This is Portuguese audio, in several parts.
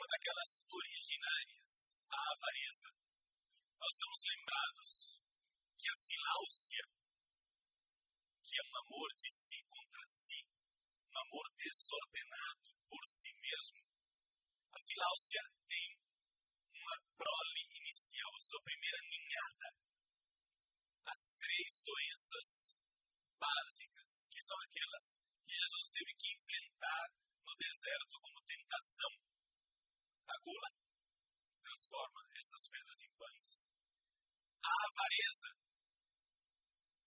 Uma daquelas originárias, a avareza. Nós somos lembrados que a filáusia, que é um amor de si contra si, um amor desordenado por si mesmo, a filáusia tem uma prole inicial, a sua primeira ninhada. As três doenças básicas, que são aquelas que Jesus teve que enfrentar no deserto como tentação. A gula transforma essas pedras em pães. A avareza.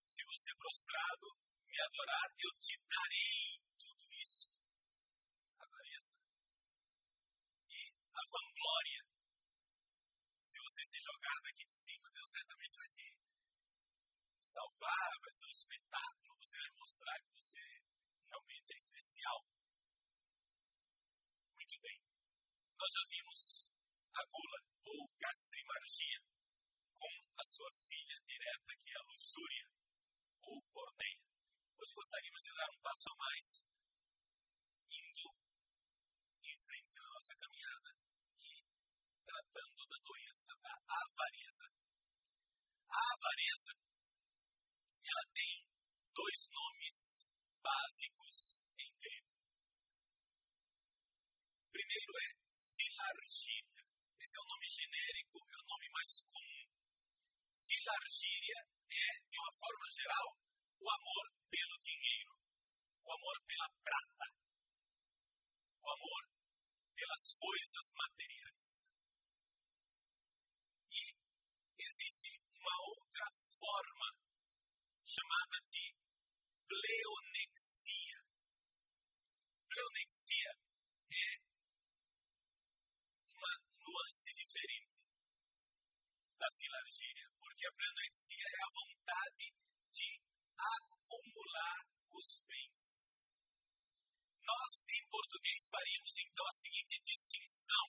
Se você prostrado me adorar, eu te darei tudo isto. Avareza. E a vanglória. Se você se jogar daqui de cima, Deus certamente vai te salvar, vai ser um espetáculo, você vai mostrar que você realmente é especial. Muito bem. Nós já vimos a gula, ou gastrimargia, com a sua filha direta, que é a luxúria, ou porneia. Hoje gostaríamos de dar um passo a mais, indo em frente na nossa caminhada e tratando da doença da avareza. A avareza ela tem dois nomes básicos em grego. Primeiro é filargíria. Esse é o nome genérico, é o nome mais comum. Filargíria é, de uma forma geral, o amor pelo dinheiro, o amor pela prata, o amor pelas coisas materiais. E existe uma outra forma chamada de pleonexia. Pleonexia é nuance diferente da filargíria, porque a pleonexia é a vontade de acumular os bens. Nós, em português, faríamos então a seguinte distinção.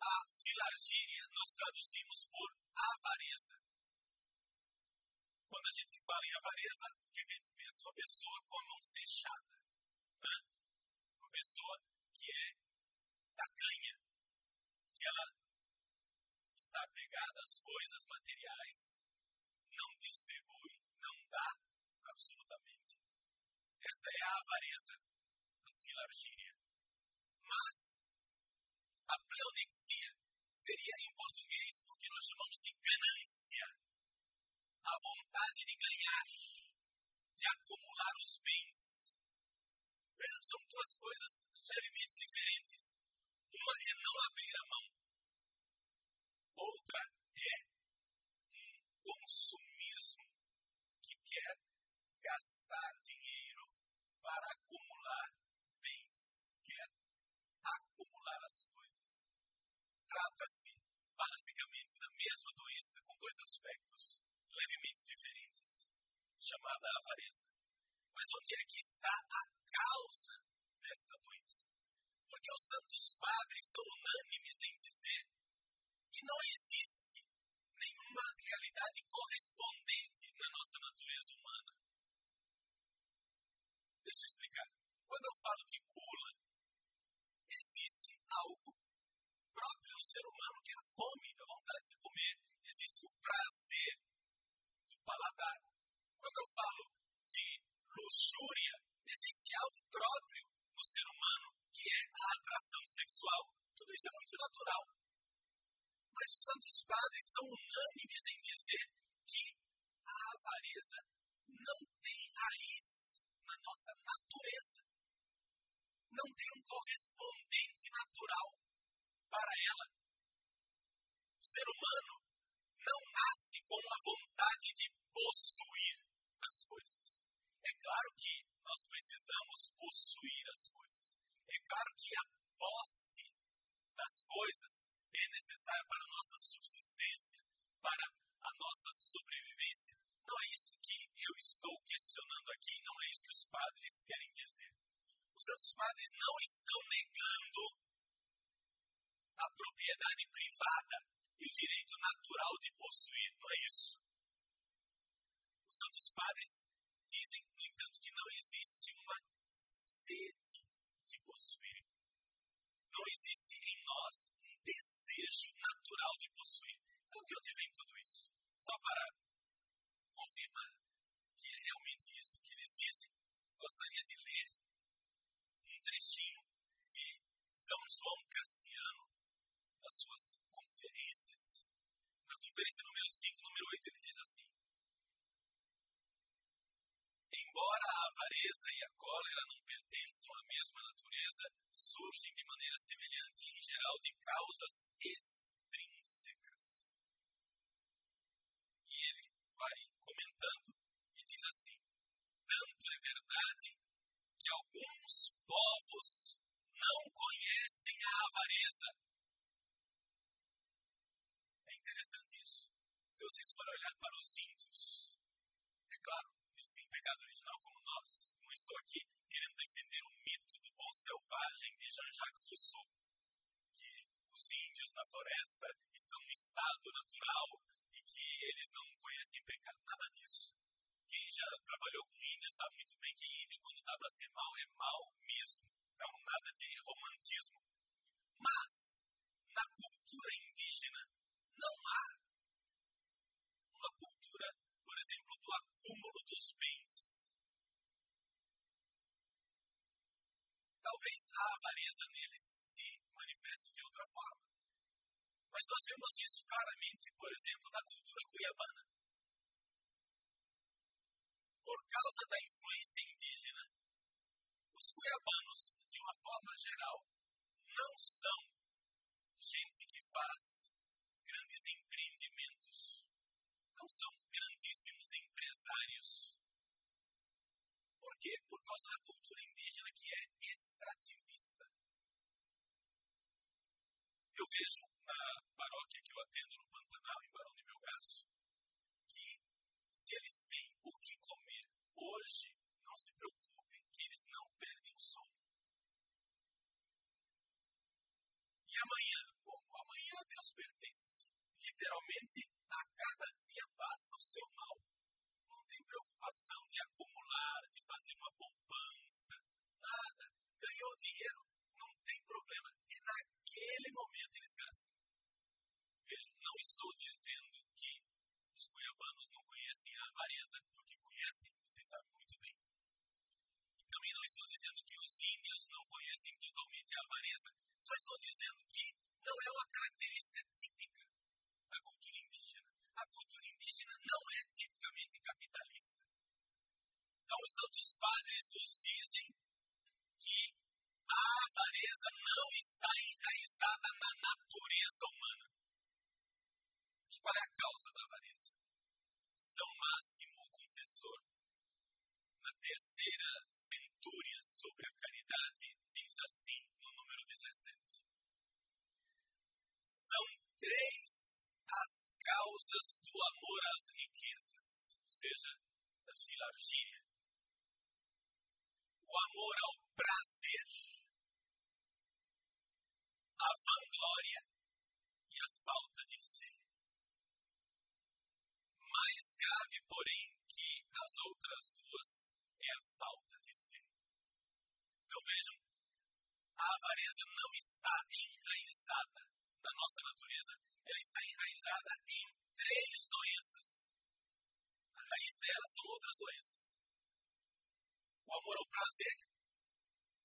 A filargíria nós traduzimos por avareza. Quando a gente fala em avareza, o que a gente pensa? Uma pessoa com a mão fechada. Né? Uma pessoa que é tacanha, que ela está apegada às coisas materiais, não distribui, não dá absolutamente. Essa é a avareza, a filargíria. Mas a pleonexia seria em português o que nós chamamos de ganância a vontade de ganhar, de acumular os bens. São duas coisas levemente diferentes. Uma é não abrir a mão, outra é um consumismo que quer gastar dinheiro para acumular bens, quer acumular as coisas. Trata-se basicamente da mesma doença com dois aspectos levemente diferentes, chamada avareza. Mas onde é que está a causa desta doença? Porque os santos padres são unânimes em dizer que não existe nenhuma realidade correspondente na nossa natureza humana. Deixa eu explicar. Quando eu falo de gula, existe algo próprio no ser humano que é a fome, a vontade de comer. Existe o prazer paladar. Quando eu falo de luxúria, existe algo próprio no ser humano que é a atração sexual. Tudo isso é muito natural. Mas os santos padres são unânimes em dizer que a avareza não tem raiz na nossa natureza. Não tem um correspondente natural para ela. O ser humano não nasce com a vontade de possuir as coisas. É claro que nós precisamos possuir as coisas. É claro que a posse das coisas é necessária para a nossa subsistência, para a nossa sobrevivência. Não é isso que eu estou questionando aqui, não é isso que os padres querem dizer. Os santos padres não estão negando a propriedade privada e o direito natural de possuir, não é isso. Os santos padres dizem, no entanto, que não existe uma sede de possuir. Não existe em nós um desejo natural de possuir. Então, de onde vem tudo isso? Só para confirmar que é realmente isso que eles dizem, gostaria de ler um trechinho de São João Cassiano, das suas conferências. Na conferência número 5, número 8, ele diz assim: Embora a avareza e a cólera não pertençam à mesma natureza, surgem de maneira semelhante e, em geral, de causas extrínsecas. E ele vai comentando e diz assim: Tanto é verdade que alguns povos não conhecem a avareza. É interessante isso. Se vocês forem olhar para os índios, é claro, têm pecado original como nós. Não estou aqui querendo defender o mito do bom selvagem de Jean-Jacques Rousseau, que os índios na floresta estão no estado natural e que eles não conhecem pecado. Nada disso. Quem já trabalhou com índio sabe muito bem que índio, quando dá para ser mal, é mal mesmo. Então, nada de romantismo. Mas, na cultura indígena, não há uma cultura, exemplo, do acúmulo dos bens. Talvez a avareza neles se manifeste de outra forma. Mas nós vemos isso claramente, por exemplo, na cultura cuiabana. Por causa da influência indígena, os cuiabanos, de uma forma geral, não são gente que faz grandes empreendimentos não são grandíssimos empresários. Por quê? Por causa da cultura indígena que é extrativista. Eu vejo na paróquia que eu atendo no Pantanal, em Barão de Melgaço, que se eles têm o que comer hoje, não se preocupem que eles não perdem o sono. E amanhã, bom, amanhã Deus pertence. Literalmente, a cada dia basta o seu mal. Não tem preocupação de acumular, de fazer uma poupança, nada. Ganhou dinheiro, não tem problema. E naquele momento eles gastam. Veja, não estou dizendo que os cuiabanos não conhecem a avareza, porque conhecem, vocês sabem muito bem. E também não estou dizendo que os índios não conhecem totalmente a avareza. Só estou dizendo que não é uma característica típica da cultura indígena. A cultura indígena não é tipicamente capitalista. Então, os santos padres nos dizem que a avareza não está enraizada na natureza humana. E qual é a causa da avareza? São Máximo, o confessor, na terceira centúria sobre a caridade, diz assim, no número 17. São três as causas do amor às riquezas, ou seja, da filargíria. O amor ao prazer, a vanglória e a falta de fé. Mais grave, porém, que as outras duas é a falta de fé. Então vejam, a avareza não está enraizada na nossa natureza ela está enraizada em três doenças. A raiz dela são outras doenças. O amor ao prazer,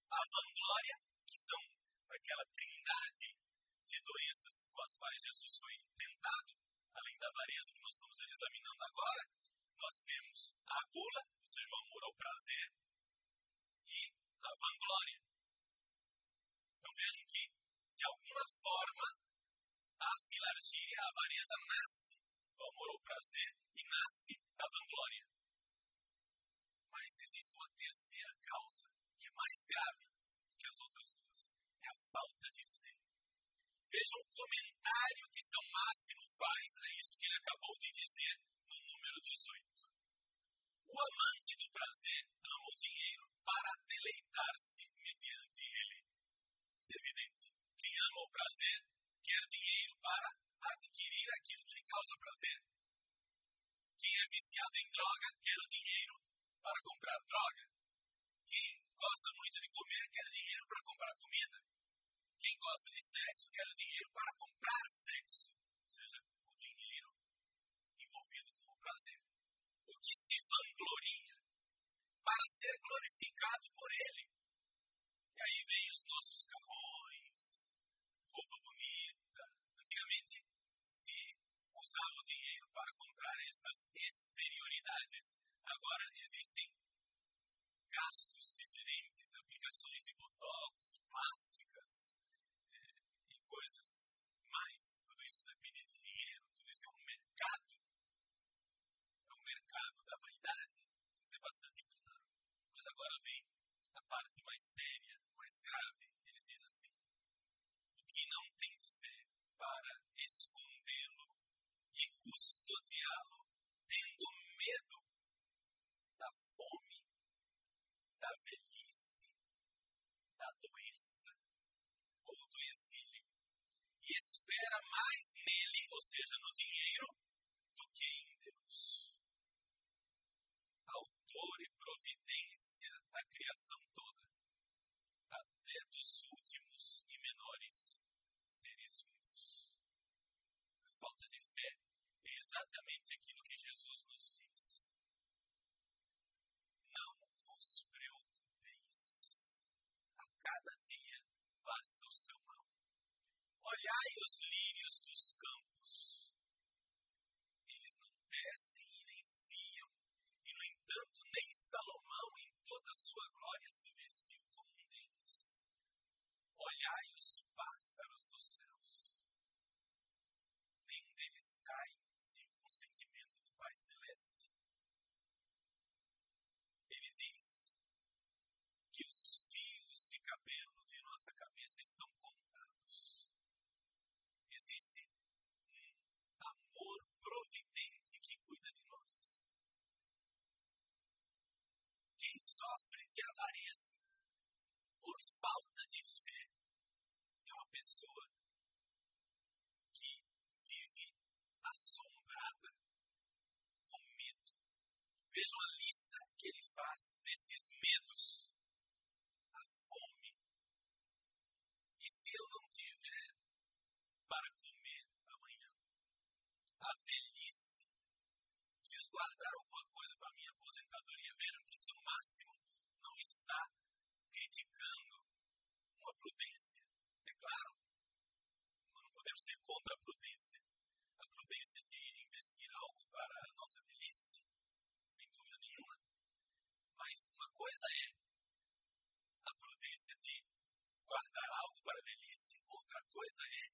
a vanglória, que são aquela trindade de doenças com as quais Jesus foi tentado, além da avareza que nós estamos examinando agora, nós temos a gula, ou seja, o amor ao prazer, e a vanglória. Então vejam que, de alguma forma, a filargia, a avareza nasce do amor ao prazer e nasce da vanglória. Mas existe uma terceira causa, que é mais grave do que as outras duas. É a falta de fé. Vejam o comentário que São Máximo faz a isso que ele acabou de dizer no número 18. O amante do prazer ama o dinheiro para deleitar-se mediante ele. Isso é evidente. Quem ama o prazer quer dinheiro para adquirir aquilo que lhe causa prazer. Quem é viciado em droga quer o dinheiro para comprar droga. Quem gosta muito de comer quer dinheiro para comprar comida. Quem gosta de sexo quer dinheiro para comprar sexo. Ou seja, o dinheiro envolvido com o prazer. O que se vangloria para ser glorificado por ele. E aí vem os nossos carrões, roupa bonita. Antigamente se usava o dinheiro para comprar essas exterioridades. Agora existem gastos diferentes, aplicações de botox, plásticas é, e coisas mais. Tudo isso depende de dinheiro, tudo isso é um mercado. É um mercado da vaidade. Que ser bastante claro. Mas agora vem a parte mais séria, mais grave. Ele diz assim: o que não tem fé para escondê-lo e custodiá-lo, tendo medo da fome, da velhice, da doença ou do exílio, e espera mais nele, ou seja, no dinheiro, do que em Deus. Autor e providência da criação toda, até dos últimos exatamente aquilo que Jesus nos diz. Não vos preocupeis. A cada dia basta o seu mal. Olhai os lírios dos campos. Eles não descem e nem fiam, e no entanto, nem Salomão, em toda a sua glória, se vestiu como um deles. Olhai os pássaros dos céus. Nenhum deles cai sem o consentimento do Pai Celeste. Ele diz que os fios de cabelo de nossa cabeça estão contados. Existe um amor providente que cuida de nós. Sofre de avareza por falta de fé é uma pessoa que vive assombrada, com medo. Vejam a lista que ele faz desses medos. A fome. E se eu não tiver para comer amanhã? A velhice. Preciso guardar alguma coisa para minha aposentadoria. Vejam que seu máximo não está criticando uma prudência. É claro, não podemos ser contra a prudência. A prudência de investir algo para a nossa velhice, sem dúvida nenhuma. Mas uma coisa é a prudência de guardar algo para a velhice, outra coisa é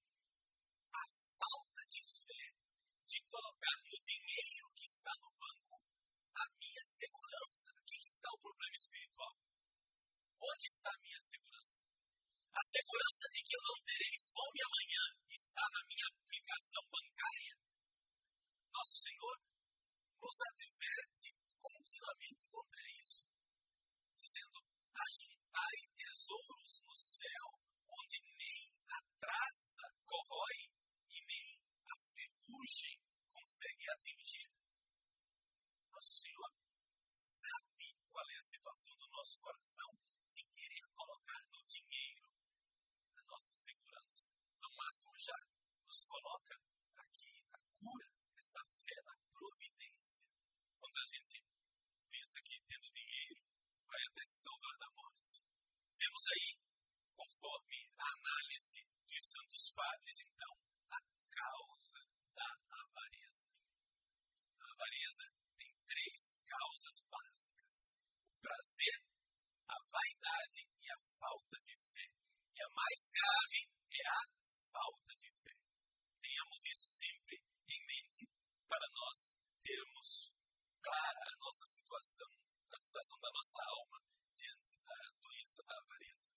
a falta de fé de colocar no dinheiro que está no banco a minha segurança. Está o problema espiritual. Onde está a minha segurança? A segurança de que eu não terei fome amanhã está na minha aplicação bancária. Nosso Senhor nos adverte continuamente contra isso, dizendo: ajuntai tesouros no céu, onde nem a traça corrói e nem a ferrugem consegue atingir. Nosso Senhor sabe qual é a situação do nosso coração de querer colocar no dinheiro a nossa segurança. No máximo, já nos coloca aqui a cura, esta fé na providência. Quando a gente pensa que tendo dinheiro vai até se salvar da morte. Vemos aí, conforme a análise dos santos padres, então, a causa da avareza. A avareza tem três causas básicas: prazer, a vaidade e a falta de fé. E a mais grave é a falta de fé. Tenhamos isso sempre em mente para nós termos clara a nossa situação, a situação da nossa alma diante da doença da avareza.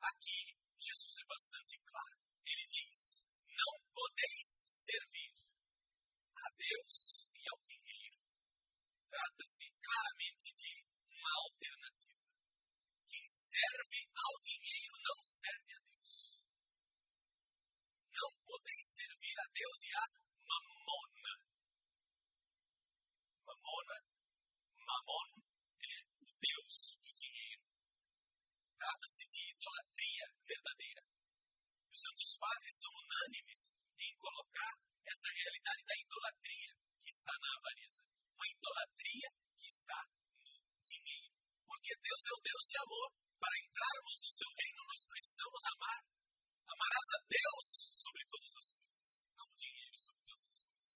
Aqui, Jesus é bastante claro. Ele diz: Não podeis servir a Deus e ao dinheiro. Trata-se claramente de uma alternativa. Quem serve ao dinheiro não serve a Deus. Não podeis servir a Deus e a mamon, idolatria que está na avareza, uma idolatria que está no dinheiro. Porque Deus é o Deus de amor. Para entrarmos no seu reino, nós precisamos amar. Amarás a Deus sobre todas as coisas, não o dinheiro sobre todas as coisas.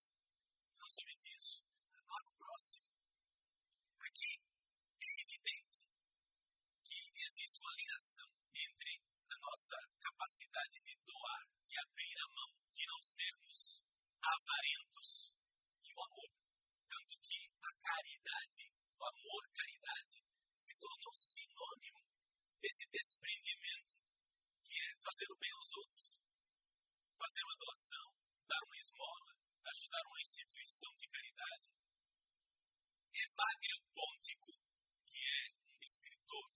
E não somente isso, amar o próximo. Aqui é evidente que existe uma ligação entre a nossa capacidade de doar, de abrir a mão, de não sermos avarentos e o amor. Tanto que a caridade, o amor-caridade, se tornou sinônimo desse desprendimento que é fazer o bem aos outros, fazer uma doação, dar uma esmola, ajudar uma instituição de caridade. Evagrio Pontico, que é um escritor,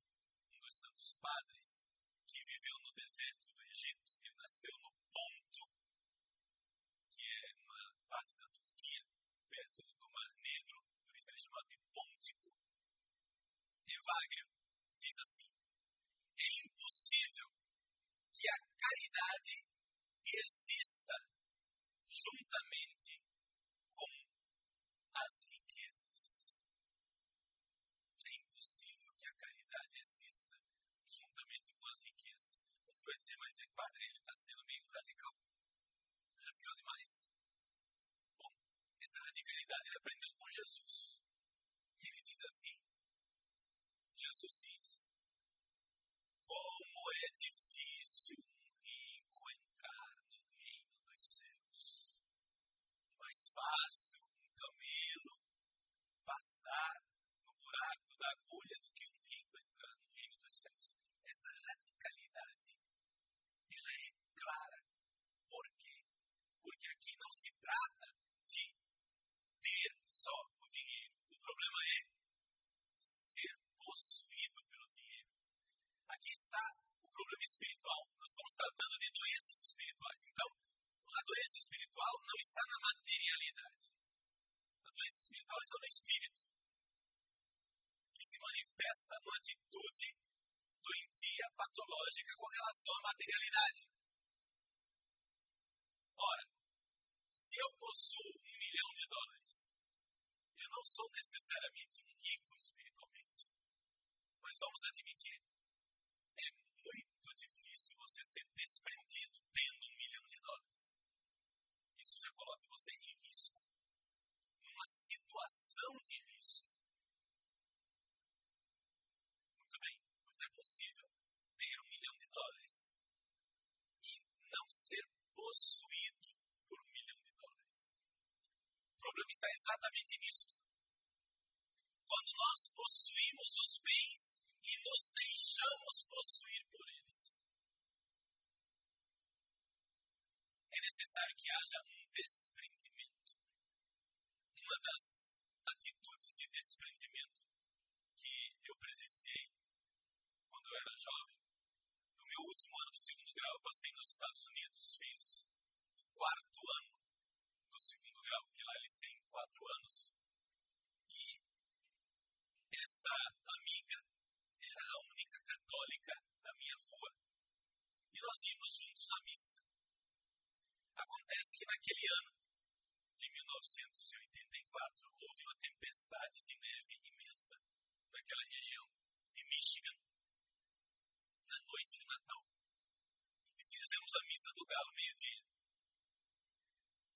um dos santos padres, que viveu no deserto do Egito, ele nasceu no Ponto, que é uma parte da Turquia, perto do Mar Negro, por isso ele é chamado de Pontico. Evagrio diz assim: é impossível que a caridade exista juntamente com as riquezas. É impossível que a caridade exista juntamente com as riquezas. Você vai dizer, mas padre, ele está sendo meio radical. Radical demais. Bom, essa radicalidade ele aprendeu com Jesus. Ele diz assim: Jesus diz, como é difícil um rico entrar no reino dos céus. É mais fácil um camelo passar no buraco da agulha do que um rico entrar no reino dos céus. Essa radicalidade, ela é clara. Por quê? Porque aqui não se trata de ter só o dinheiro. O problema é ser possuído pelo dinheiro. Aqui está o problema espiritual. Nós estamos tratando de doenças espirituais. Então, a doença espiritual não está na materialidade. A doença espiritual está no espírito, que se manifesta numa atitude doentia, patológica com relação à materialidade. Ora, se eu possuo um milhão de dólares, eu não sou necessariamente um rico espiritualmente. Mas vamos admitir, é muito difícil você ser desprendido tendo um milhão de dólares. Isso já coloca você em risco, numa situação de risco. Muito bem, mas é possível ter um milhão de dólares e não ser possuído por um milhão de dólares. O problema está exatamente nisto. Quando nós possuímos os bens e nos deixamos possuir por eles. É necessário que haja um desprendimento. Uma das atitudes de desprendimento que eu presenciei quando eu era jovem, no meu último ano do segundo grau, eu passei nos Estados Unidos, fiz o quarto ano do segundo grau, porque lá eles têm quatro anos. E esta amiga era a única católica da minha rua. E nós íamos juntos à missa. Acontece que naquele ano de 1984 houve uma tempestade de neve imensa naquela região de Michigan na noite de Natal. E fizemos a missa do galo meio-dia.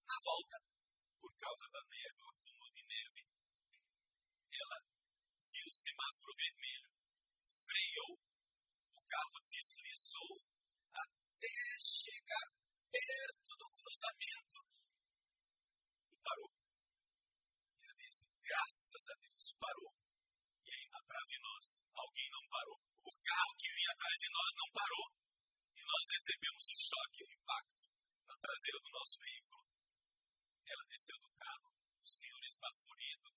Na volta, por causa da neve, o acúmulo de neve, ela viu o semáforo vermelho, freou, o carro deslizou até chegar perto do cruzamento e parou. E eu disse, graças a Deus, parou. E ainda atrás de nós, alguém não parou. O carro que vinha atrás de nós não parou. E nós recebemos o choque, o impacto na traseira do nosso veículo. Ela desceu do carro, o senhor esbaforido,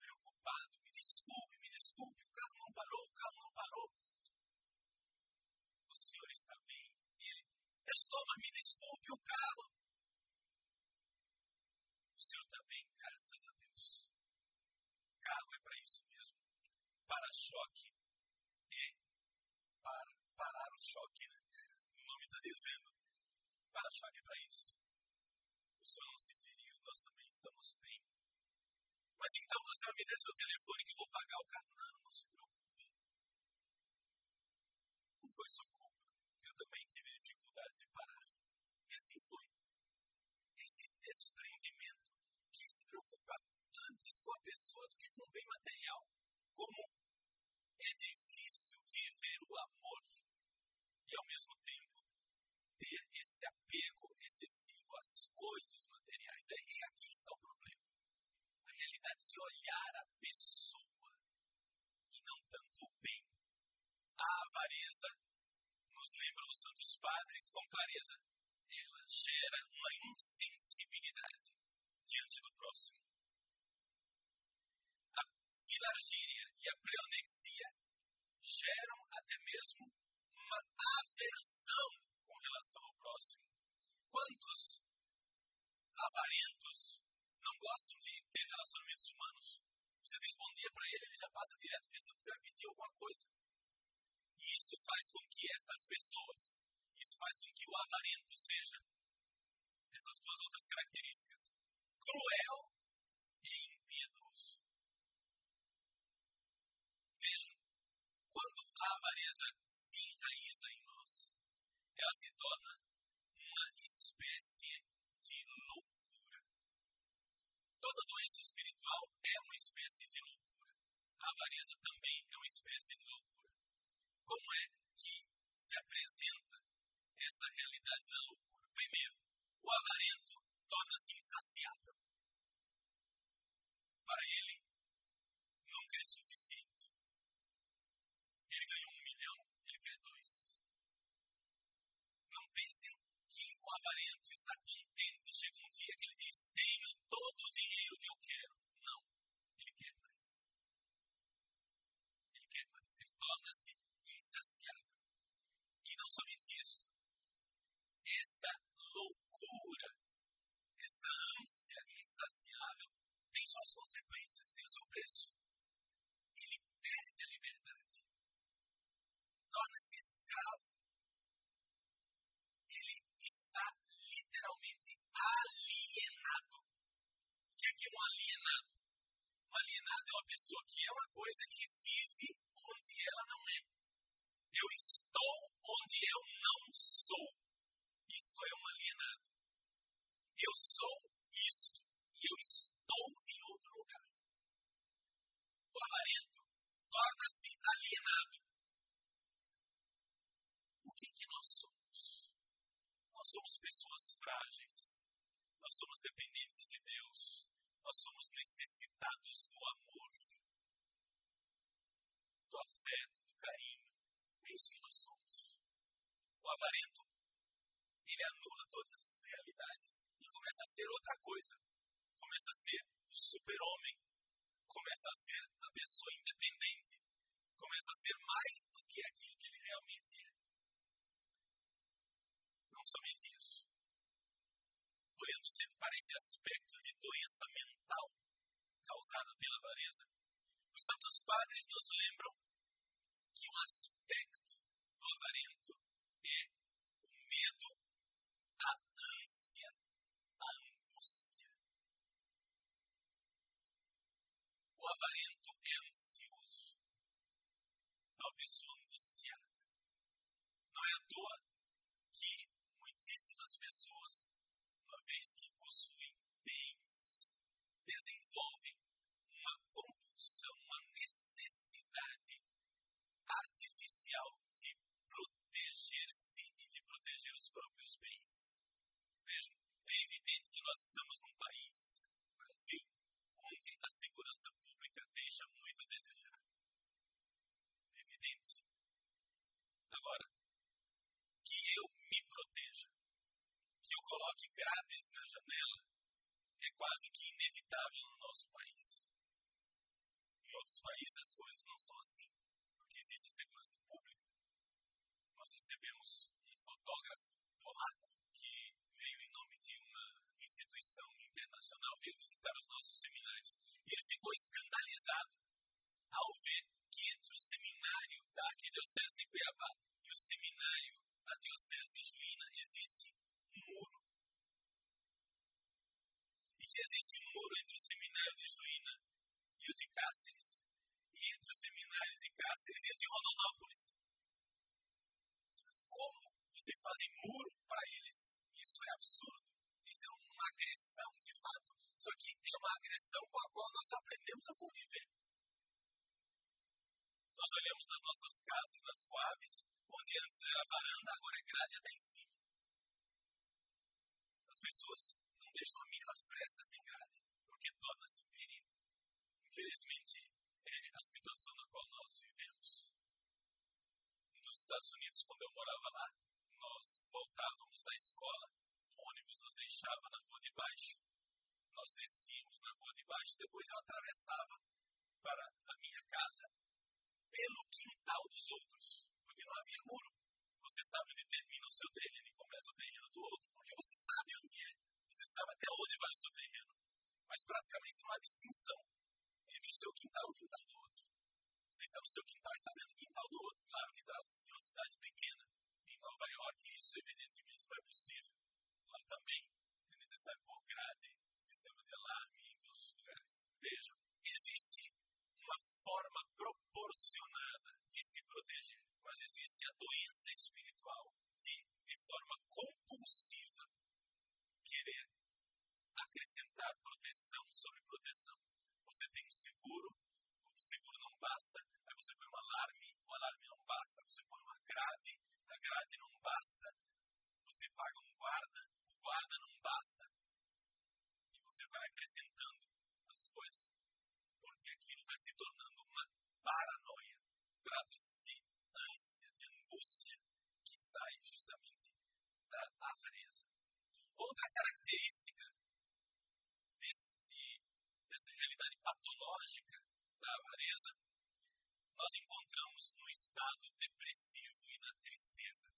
preocupado. Me desculpe, me desculpe, o carro não parou, o carro não parou. O senhor está bem? Estou, mas me desculpe, o carro. O senhor está bem, graças a Deus. Carro é para isso mesmo. Para-choque é para parar o choque, né? O nome está dizendo. Para-choque é para isso. O senhor não se feriu, nós também estamos bem. Mas então você vai me dar seu telefone que eu vou pagar o carro. Não, não se preocupe. Não foi. Eu também tive dificuldade de parar. E assim foi. Esse desprendimento que se preocupa antes com a pessoa do que com o bem material. Como é difícil viver o amor e ao mesmo tempo ter esse apego excessivo às coisas materiais. É, é aqui está o problema. A realidade de olhar a pessoa e não tanto o bem. A avareza, nos lembra os santos padres com clareza, ela gera uma insensibilidade diante do próximo. A filargíria e a pleonexia geram até mesmo uma aversão com relação ao próximo. Quantos avarentos não gostam de ter relacionamentos humanos? Você diz bom dia para ele, ele já passa direto pensando que você vai pedir alguma coisa. E isso faz com que estas pessoas, isso faz com que o avarento seja essas duas outras características: cruel e impiedoso. Vejam, quando a avareza se enraiza em nós, ela se torna uma espécie de loucura. Toda doença espiritual é uma espécie de loucura. A avareza também é uma espécie de loucura. Como é que se apresenta essa realidade da loucura? Primeiro, o avarento torna-se insaciável. Para ele, nunca é suficiente. Ele ganhou um milhão, ele quer dois. Não pensem que o avarento está contente. Chega um dia que ele diz: Tenho todo o dinheiro que eu quero. Não, ele quer mais. Ele quer mais. Ele torna-se insaciável. E não somente isso. Esta loucura, esta ânsia insaciável tem suas consequências, tem o seu preço. Ele perde a liberdade. Torna-se escravo. Ele está literalmente alienado. O que é, que é um alienado? Um alienado é uma pessoa que é uma coisa e vive onde ela não é. Eu estou onde eu não sou. Isto é um alienado. Eu sou isto e eu estou em outro lugar. O avarento torna-se alienado. O que, que nós somos? Nós somos pessoas frágeis. Nós somos dependentes de Deus. Nós somos necessitados do amor, do afeto, do carinho. Que nós somos. O avarento, ele anula todas essas realidades e começa a ser outra coisa. Começa a ser o super-homem. Começa a ser a pessoa independente. Começa a ser mais do que aquilo que ele realmente é. Não somente isso. Olhando sempre para esse aspecto de doença mental causada pela avareza, os santos padres nos lembram que um aspecto do avarento é o medo, a ânsia, a angústia. O avarento é ansioso, é uma pessoa angustiada. Não é à toa que muitíssimas pessoas, uma vez que possuem bens, desenvolvem uma compulsão, uma necessidade artificial de proteger-se e de proteger os próprios bens. Vejam, é evidente que nós estamos num país, Brasil, onde a segurança pública deixa muito a desejar. É evidente. Agora, que eu me proteja, que eu coloque grades na janela, é quase que inevitável no nosso país. Em outros países as coisas não são assim que existe segurança pública. Nós recebemos um fotógrafo polaco que veio em nome de uma instituição internacional, veio visitar os nossos seminários. E ele ficou escandalizado ao ver que entre o seminário da Arquidiocese de Cuiabá e o seminário da Diocese de Juína existe um muro. Que existe um muro entre o seminário de Juína e o de Cáceres, e entre os seminários de Cáceres e o de Rondonópolis. Mas como vocês fazem muro para eles? Isso é absurdo. Isso é uma agressão, de fato. Só que é uma agressão com a qual nós aprendemos a conviver. Nós olhamos nas nossas casas, nas coabs, onde antes era varanda, agora é grade até em cima. As pessoas não deixam a mínima fresta sem grade, porque torna-se um perigo. Infelizmente, é a situação na qual nós vivemos. Nos Estados Unidos, quando eu morava lá, nós voltávamos da escola, o ônibus nos deixava na rua de baixo, nós descíamos na rua de baixo, depois eu atravessava para a minha casa pelo quintal dos outros, porque não havia muro. Você sabe onde termina o seu terreno e começa o terreno do outro, porque você sabe onde é, você sabe até onde vai o seu terreno. Mas praticamente não há distinção entre o seu quintal e o quintal do outro. Você está no seu quintal e está vendo o quintal do outro. Claro que trata-se de uma cidade pequena. Em Nova York, isso evidentemente não é possível. Lá também é necessário pôr grade, sistema de alarme em todos os lugares. Vejam, existe uma forma proporcionada de se proteger, mas existe a doença espiritual de, de forma compulsiva, querer acrescentar proteção sobre proteção. Você tem um seguro, o seguro não basta, aí você põe um alarme, o alarme não basta, você põe uma grade, a grade não basta, você paga um guarda, o guarda não basta, e você vai acrescentando as coisas, porque aquilo vai se tornando uma paranoia. Trata-se de ânsia, de angústia, que sai justamente da avareza. Outra característica desse, dessa realidade patológica da avareza, nós encontramos no estado depressivo e na tristeza.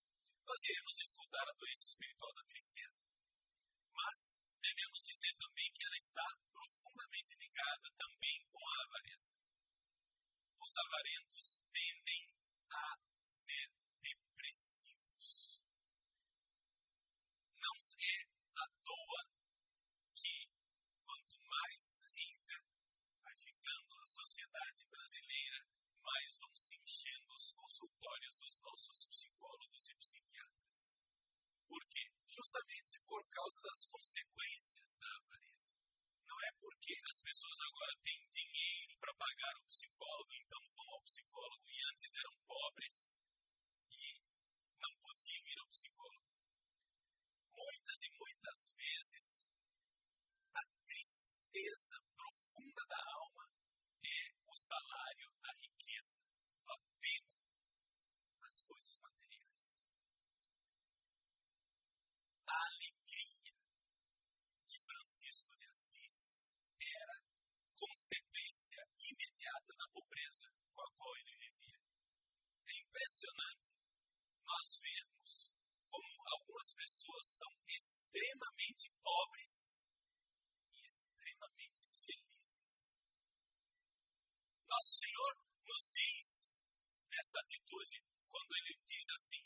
Nós iremos estudar a doença espiritual da tristeza, mas devemos dizer também que ela está profundamente ligada também com a avareza. Os avarentos tendem a ser Não é à toa que quanto mais rica vai ficando a sociedade brasileira, mais vão se enchendo os consultórios dos nossos psicólogos e psiquiatras. Por quê? Justamente por causa das consequências da avareza. Não é porque as pessoas agora têm dinheiro para pagar o psicólogo, então vão ao psicólogo e antes eram pobres e não podiam ir ao psicólogo. Muitas e muitas vezes a tristeza profunda da alma é o salário, a riqueza, o apego às coisas materiais. A alegria de Francisco de Assis era consequência imediata da pobreza com a qual ele vivia. É impressionante nós vermos algumas pessoas são extremamente pobres e extremamente felizes. Nosso Senhor nos diz nesta atitude quando ele diz assim: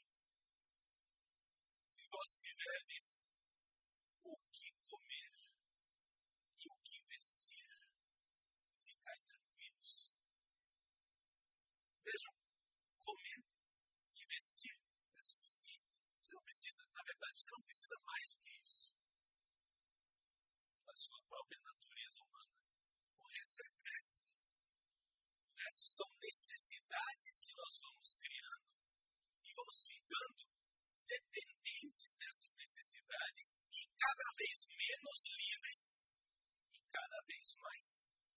Se vós tiverdes o que comer e o que vestir, ficai tranquilos. Vejam, comer e vestir é suficiente. Você não precisa, na verdade, você não precisa mais do que isso. Da sua própria natureza humana. O resto é acréscimo. O resto são necessidades que nós vamos criando e vamos ficando dependentes dessas necessidades e cada vez menos livres e cada vez mais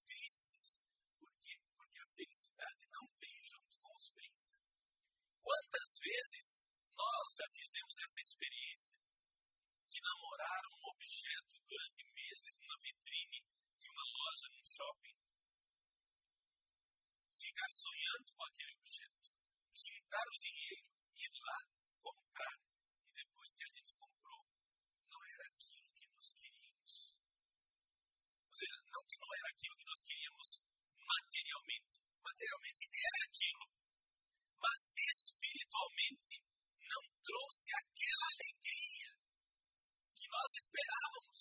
tristes. Por quê? Porque a felicidade não vem junto com os bens. Quantas vezes nós já fizemos essa experiência de namorar um objeto durante meses numa vitrine de uma loja, num shopping? Ficar sonhando com aquele objeto, juntar o dinheiro, ir lá, comprar, e depois que a gente comprou, não era aquilo que nós queríamos. Ou seja, não que não era aquilo que nós queríamos materialmente. Materialmente era aquilo. Mas espiritualmente não trouxe aquela alegria que nós esperávamos.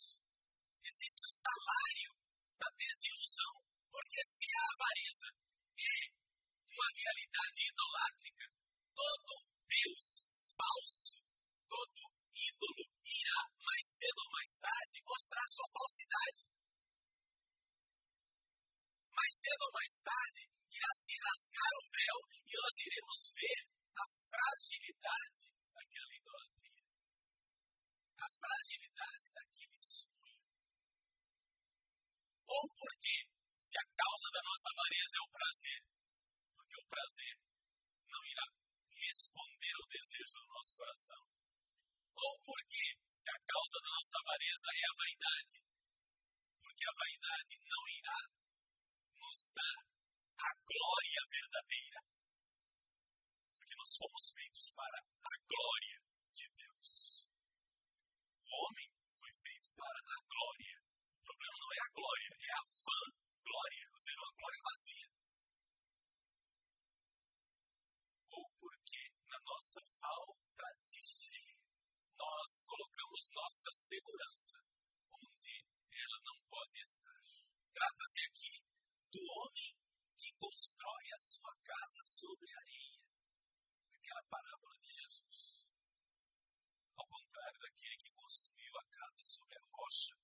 Existe o salário da desilusão. Porque se a avareza é uma realidade idolátrica, todo Deus falso, todo ídolo irá mais cedo ou mais tarde mostrar sua falsidade. Mais cedo ou mais tarde irá se rasgar o véu e nós iremos ver a fragilidade daquela idolatria. A fragilidade daquele sonho. Ou porque, se a causa da nossa avareza é o prazer, porque o prazer não irá responder ao desejo do nosso coração. Ou porque, se a causa da nossa avareza é a vaidade, porque a vaidade não irá nos dar a glória verdadeira. Porque nós fomos feitos para a glória de Deus. O homem foi feito para a glória. O problema não é a glória, é a vã glória, ou seja, uma glória vazia. Ou porque na nossa falta de fé, nós colocamos nossa segurança onde ela não pode estar. Trata-se aqui do homem que constrói a sua casa sobre areia. Aquela parábola de Jesus. Ao contrário daquele que construiu a casa sobre a rocha,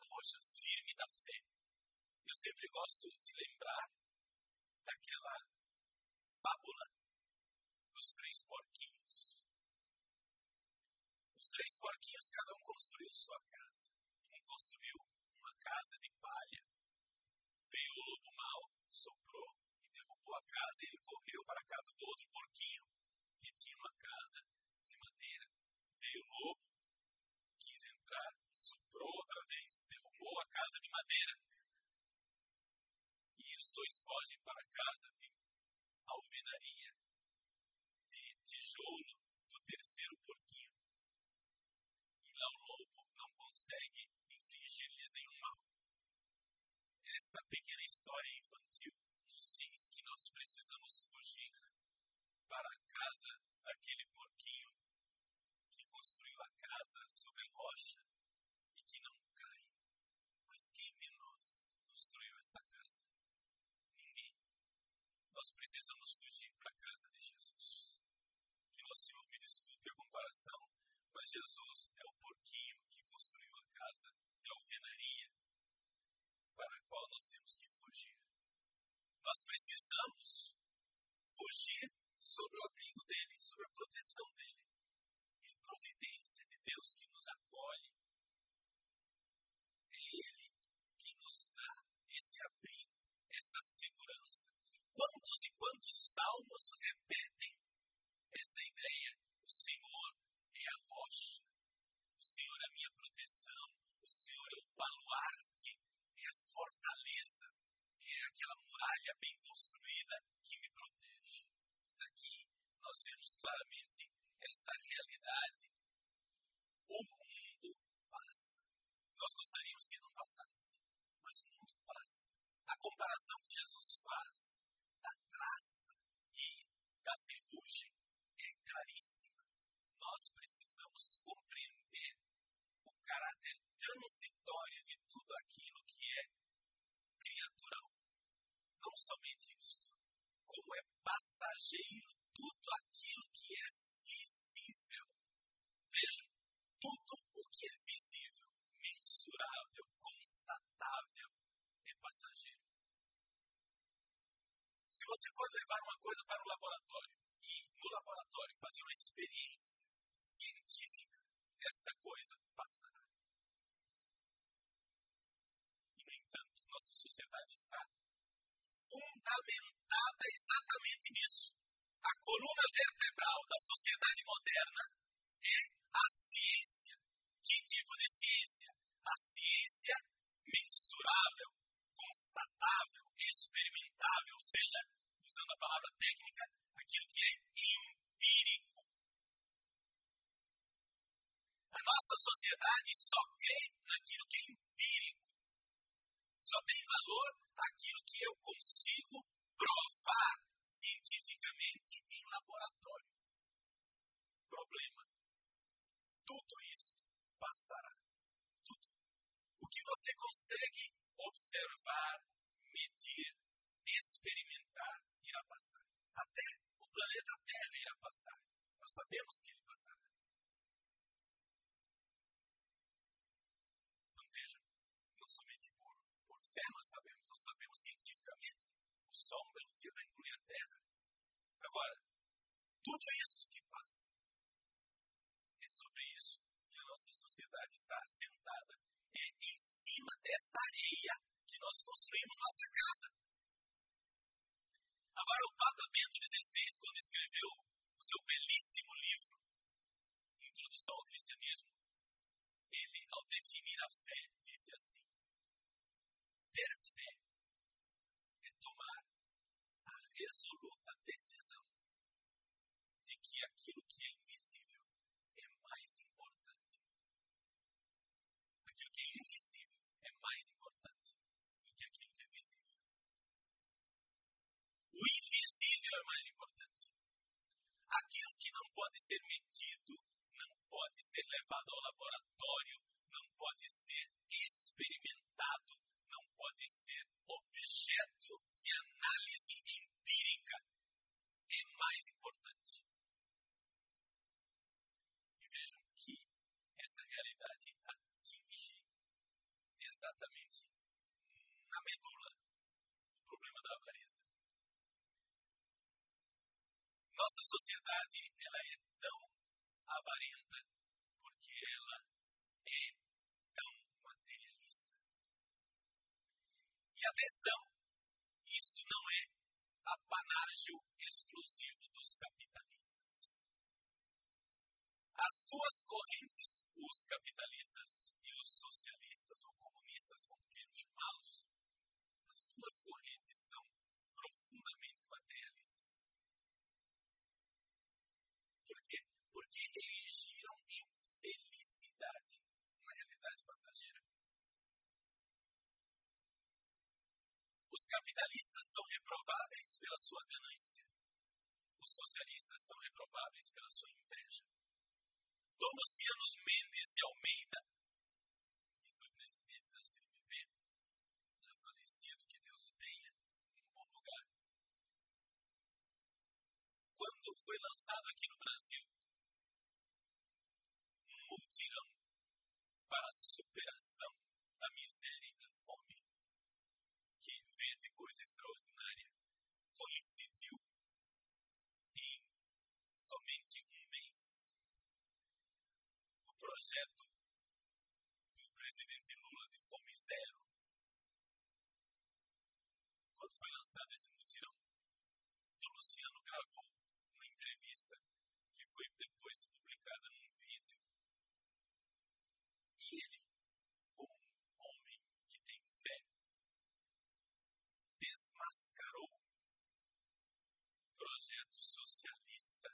a rocha firme da fé. Eu sempre gosto de lembrar daquela fábula dos três porquinhos. Os três porquinhos, cada um construiu sua casa. Um construiu uma casa de palha. Veio o lobo mau, soprou e derrubou a casa e ele correu para a casa do outro porquinho que tinha uma casa de madeira. Veio o lobo, quis entrar soprou outra vez, derrubou a casa de madeira. Dois fogem para casa de alvenaria, de tijolo do terceiro porquinho. E lá o lobo não consegue infligir-lhes nenhum mal. Esta pequena história infantil nos diz que nós precisamos fugir para a casa daquele porquinho que construiu a casa sobre a rocha e que não cai. Mas quem de nós construiu essa casa? Ninguém. Nós precisamos fugir para a casa de Jesus. Que nosso Senhor me desculpe a comparação, mas Jesus é o porquinho que construiu a casa de alvenaria para a qual nós temos que fugir. Nós precisamos fugir sobre o abrigo dele, sobre a proteção dele. É a providência de Deus que nos acolhe. É Ele que nos dá este abrigo, esta segurança. Quantos e quantos salmos repetem essa ideia? O Senhor é a rocha, o Senhor é a minha proteção, o Senhor é o baluarte, é a fortaleza, é aquela muralha bem construída que me protege. Aqui nós vemos claramente esta realidade. O mundo passa. Nós gostaríamos que não passasse, mas o mundo passa. A comparação que Jesus faz da traça e da ferrugem é claríssima. Nós precisamos compreender o caráter transitório de tudo aquilo que é criatural. Não somente isto, como é passageiro tudo aquilo que é visível. Vejam, tudo o que é visível, mensurável, constatável, é passageiro. Se você pode levar uma coisa para o laboratório e, no laboratório, fazer uma experiência científica, esta coisa passará. E, no entanto, nossa sociedade está fundamentada exatamente nisso. A coluna vertebral da sociedade moderna é a ciência. Que tipo de ciência? A ciência mensurável, constatável, experimentável, ou seja, usando a palavra técnica, aquilo que é empírico. A nossa sociedade só crê naquilo que é empírico. Só tem valor aquilo que eu consigo provar cientificamente em laboratório. Problema. Tudo isto passará. Tudo. O que você consegue observar, medir, experimentar, irá passar. Até o planeta Terra irá passar. Nós sabemos que ele passará. Então vejam, não somente por, por fé nós sabemos, nós sabemos cientificamente. O Sol um belo dia vai engolir a Terra. Agora, tudo isso que passa, é sobre isso que a nossa sociedade está assentada. É em cima desta areia que nós construímos nossa casa. Agora, o Papa Bento XVI, quando escreveu o seu belíssimo livro, Introdução ao Cristianismo, ele, ao definir a fé, disse assim: ter fé é tomar a resoluta decisão de que aquilo que é invisível é mais importante. Aquilo que é invisível é mais importante do que aquilo que é visível. O invisível é mais importante. Aquilo que não pode ser medido, não pode ser levado ao laboratório, não pode ser experimentado, ser objeto de análise empírica. É mais importante. E vejam que essa realidade atinge exatamente na medula o problema da avareza. Nossa sociedade ela é tão avarenta porque ela é tão materialista. E atenção, isto não é apanágio exclusivo dos capitalistas. As duas correntes, os capitalistas e os socialistas ou comunistas, como queiram chamá-los, as duas correntes são profundamente materialistas. Por quê? Porque erigiram em felicidade uma realidade passageira. Os capitalistas são reprováveis pela sua ganância. Os socialistas são reprováveis pela sua inveja. Dom Luciano Mendes de Almeida, que foi presidente da CNBB, já falecido, que Deus o tenha em um bom lugar. Quando foi lançado aqui no Brasil um multirão para a superação da miséria e da fome, de coisa extraordinária, coincidiu em somente um mês o projeto do presidente Lula de Fome Zero. Quando foi lançado esse mutirão, o Luciano gravou uma entrevista que foi depois publicada num vídeo. E ele, como um homem que tem fé, desmascarou o projeto socialista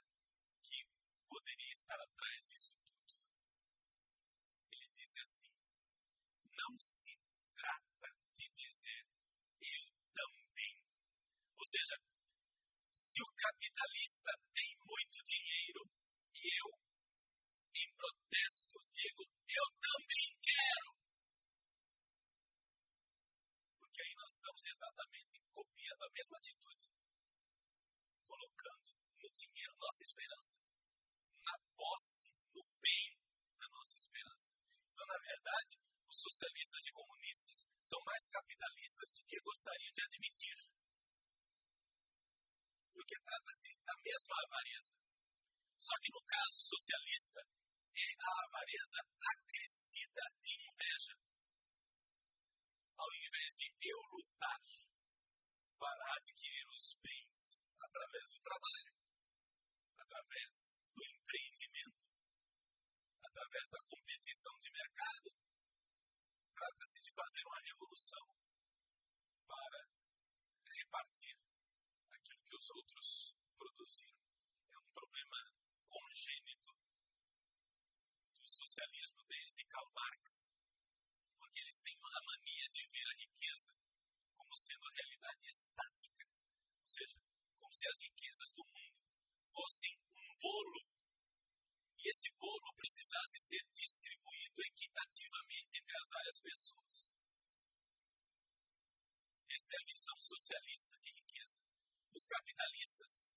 que poderia estar atrás disso tudo. Ele disse assim: não se trata de dizer eu também. Ou seja, se o capitalista tem muito dinheiro e eu, em protesto, digo eu também quero. Porque aí nós estamos exatamente copiando a mesma atitude, colocando no dinheiro nossa esperança, na posse, no bem, a nossa esperança. Então, na verdade, os socialistas e comunistas são mais capitalistas do que gostariam de admitir. Porque trata-se da mesma avareza. Só que no caso socialista, é a avareza acrescida de inveja. Ao invés de eu lutar para adquirir os bens através do trabalho, através do empreendimento, através da competição de mercado, trata-se de fazer uma revolução para repartir aquilo que os outros produziram. É um problema congênito do socialismo desde Karl Marx, porque eles têm a mania de ver a riqueza como sendo a realidade estática, ou seja, como se as riquezas do mundo fossem um bolo e esse bolo precisasse ser distribuído equitativamente entre as várias pessoas. Esta é a visão socialista de riqueza. Os capitalistas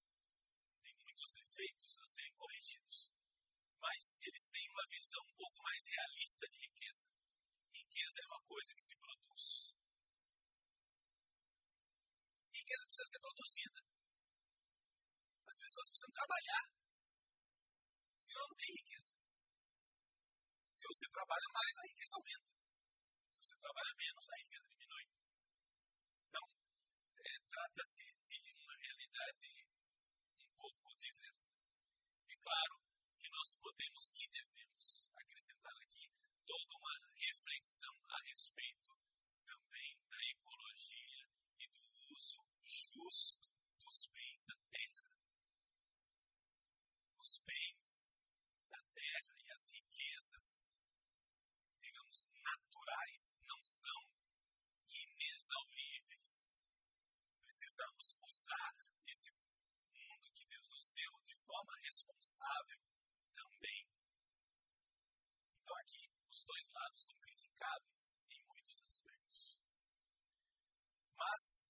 têm muitos defeitos a serem corrigidos, mas eles têm uma visão um pouco mais realista de riqueza. Riqueza é uma coisa que se produz. Riqueza precisa ser produzida. As pessoas precisam trabalhar. Senão não tem riqueza. Se você trabalha mais, a riqueza aumenta. Se você trabalha menos, a riqueza diminui. Então, é, trata-se de uma realidade um pouco diversa. É claro que nós podemos e devemos acrescentar aqui toda uma reflexão a respeito também da ecologia e do uso justo dos bens da terra. Os bens da terra e as riquezas, digamos, naturais, não são inexauríveis. Precisamos usar esse mundo que Deus nos deu de forma responsável também. Então aqui os dois lados são criticáveis em muitos aspectos. Mas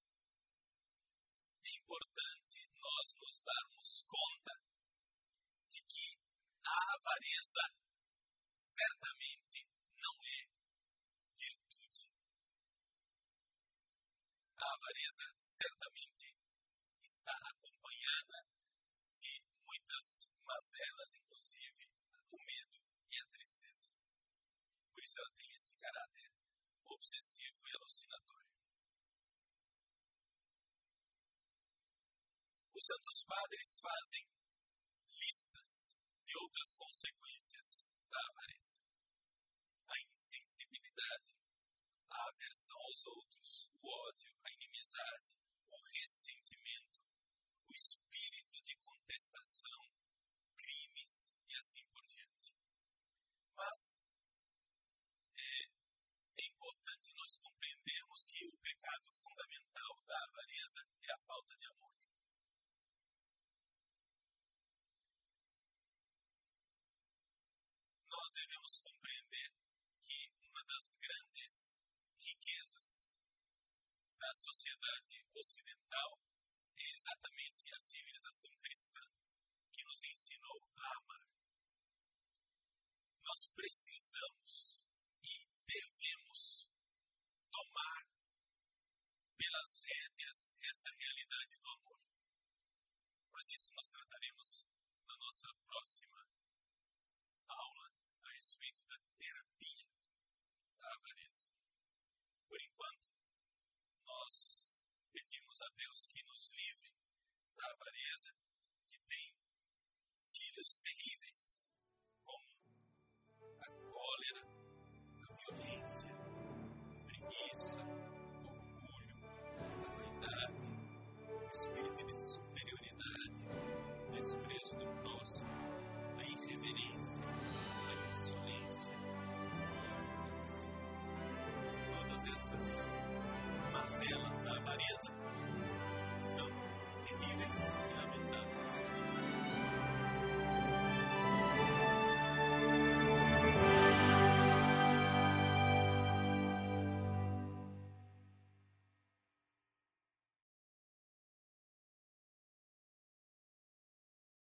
é importante nós nos darmos conta a avareza certamente não é virtude. A avareza certamente está acompanhada de muitas mazelas, inclusive o medo e a tristeza. Por isso ela tem esse caráter obsessivo e alucinatório. Os Santos Padres fazem listas de outras consequências da avareza. A insensibilidade, a aversão aos outros, o ódio, a inimizade, o ressentimento, o espírito de contestação, crimes e assim por diante. Mas é, é importante nós compreendermos que o pecado fundamental da avareza é a falta de amor. Compreender que uma das grandes riquezas da sociedade ocidental é exatamente a civilização cristã que nos ensinou a amar. Nós precisamos e devemos tomar pelas rédeas esta realidade do amor. Mas isso nós trataremos na nossa próxima aula respeito da terapia da avareza. Por enquanto, nós pedimos a Deus que nos livre da avareza que tem filhos terríveis, como a cólera, a violência, a preguiça, o orgulho, a vaidade, o espírito de superioridade, o desprezo do próximo, a irreverência, insolência e. Todas estas mazelas da avareza são terríveis e lamentáveis.